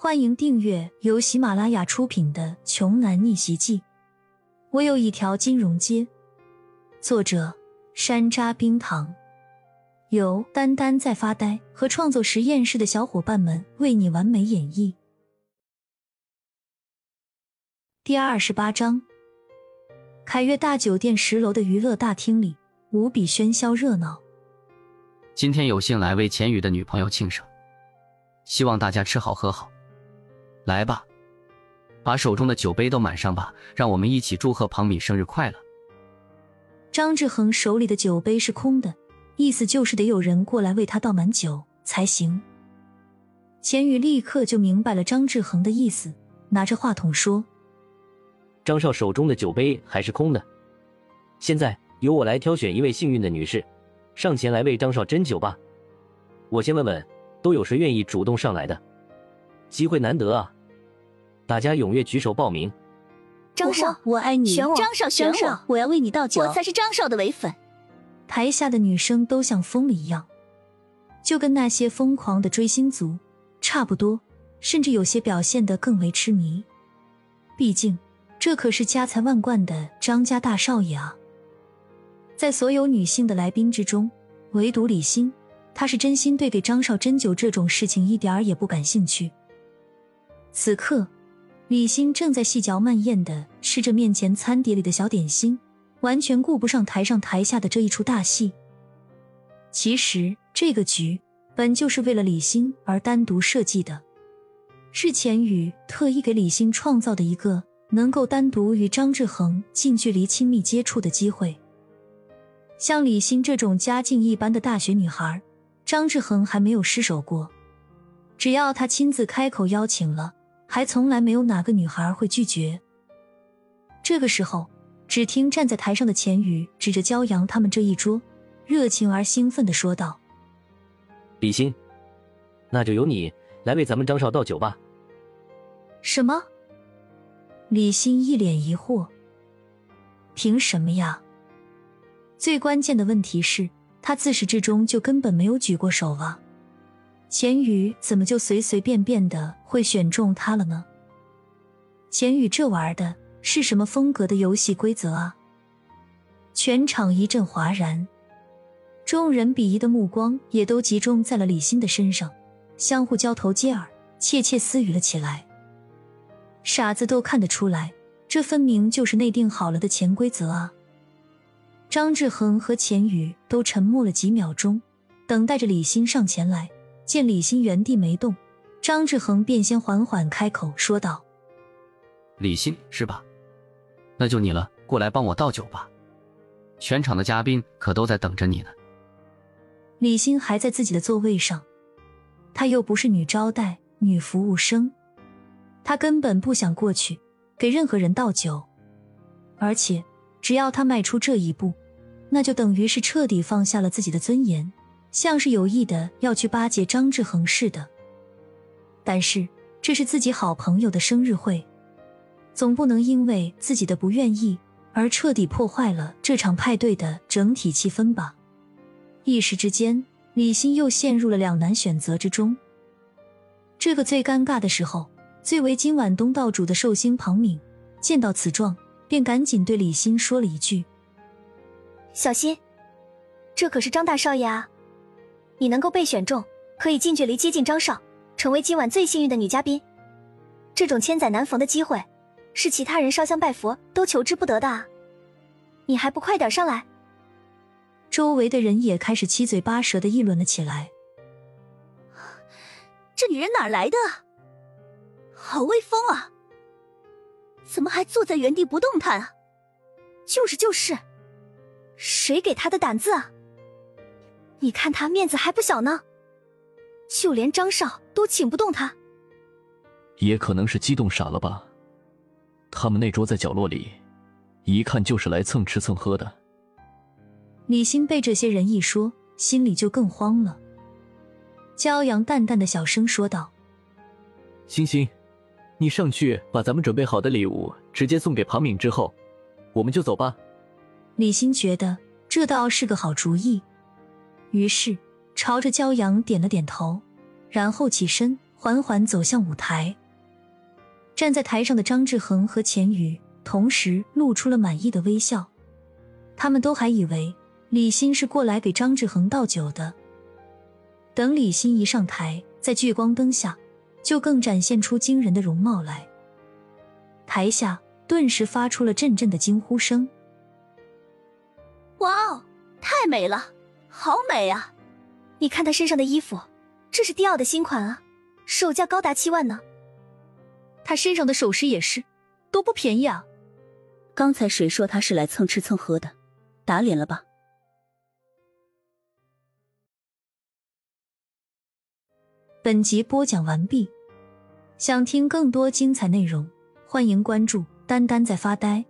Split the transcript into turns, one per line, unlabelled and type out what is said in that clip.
欢迎订阅由喜马拉雅出品的《穷男逆袭记》。我有一条金融街。作者：山楂冰糖，由丹丹在发呆和创作实验室的小伙伴们为你完美演绎。第二十八章，凯悦大酒店十楼的娱乐大厅里无比喧嚣热闹。
今天有幸来为钱宇的女朋友庆生，希望大家吃好喝好。来吧，把手中的酒杯都满上吧，让我们一起祝贺庞敏生日快乐。
张志恒手里的酒杯是空的，意思就是得有人过来为他倒满酒才行。钱宇立刻就明白了张志恒的意思，拿着话筒说：“
张少手中的酒杯还是空的，现在由我来挑选一位幸运的女士，上前来为张少斟酒吧。我先问问，都有谁愿意主动上来的？机会难得啊！”大家踊跃举手报名。
张少，
我爱你。
选我，
张少，选我，我要为你倒酒。
我才是张少的唯粉。
台下的女生都像疯了一样，就跟那些疯狂的追星族差不多，甚至有些表现得更为痴迷。毕竟，这可是家财万贯的张家大少爷啊！在所有女性的来宾之中，唯独李欣，她是真心对给张少斟酒这种事情一点儿也不感兴趣。此刻。李欣正在细嚼慢咽的吃着面前餐碟里的小点心，完全顾不上台上台下的这一出大戏。其实这个局本就是为了李欣而单独设计的，是钱宇特意给李欣创造的一个能够单独与张志恒近距离亲密接触的机会。像李欣这种家境一般的大学女孩，张志恒还没有失手过，只要他亲自开口邀请了。还从来没有哪个女孩会拒绝。这个时候，只听站在台上的钱宇指着骄阳他们这一桌，热情而兴奋的说道：“
李欣，那就由你来为咱们张少倒酒吧。”
什么？李欣一脸疑惑：“凭什么呀？”最关键的问题是，他自始至终就根本没有举过手啊。钱宇怎么就随随便便的会选中他了呢？钱宇这玩的是什么风格的游戏规则啊？全场一阵哗然，众人鄙夷的目光也都集中在了李欣的身上，相互交头接耳，窃窃私语了起来。傻子都看得出来，这分明就是内定好了的潜规则啊！张志恒和钱宇都沉默了几秒钟，等待着李欣上前来。见李欣原地没动，张志恒便先缓缓开口说道：“
李欣是吧？那就你了，过来帮我倒酒吧。全场的嘉宾可都在等着你呢。”
李欣还在自己的座位上，她又不是女招待、女服务生，她根本不想过去给任何人倒酒，而且只要她迈出这一步，那就等于是彻底放下了自己的尊严。像是有意的要去巴结张志恒似的，但是这是自己好朋友的生日会，总不能因为自己的不愿意而彻底破坏了这场派对的整体气氛吧？一时之间，李欣又陷入了两难选择之中。这个最尴尬的时候，最为今晚东道主的寿星庞敏见到此状，便赶紧对李欣说了一句：“
小心，这可是张大少爷啊！”你能够被选中，可以近距离接近张少，成为今晚最幸运的女嘉宾。这种千载难逢的机会，是其他人烧香拜佛都求之不得的啊！你还不快点上来？
周围的人也开始七嘴八舌的议论了起来。
这女人哪来的？好威风啊！怎么还坐在原地不动弹啊？
就是就是，谁给她的胆子啊？你看他面子还不小呢，就连张少都请不动他。
也可能是激动傻了吧？他们那桌在角落里，一看就是来蹭吃蹭喝的。
李欣被这些人一说，心里就更慌了。骄阳淡淡的小声说道：“
星星，你上去把咱们准备好的礼物直接送给庞敏之后，我们就走吧。”
李欣觉得这倒是个好主意。于是，朝着骄阳点了点头，然后起身缓缓走向舞台。站在台上的张志恒和钱宇同时露出了满意的微笑，他们都还以为李欣是过来给张志恒倒酒的。等李欣一上台，在聚光灯下，就更展现出惊人的容貌来。台下顿时发出了阵阵的惊呼声。
哇哦，太美了，好美啊！
你看她身上的衣服，这是迪奥的新款啊，售价高达七万呢。
她身上的首饰也是，都不便宜啊。
刚才谁说她是来蹭吃蹭喝的？打脸了吧？
本集播讲完毕，想听更多精彩内容，欢迎关注“丹丹在发呆”。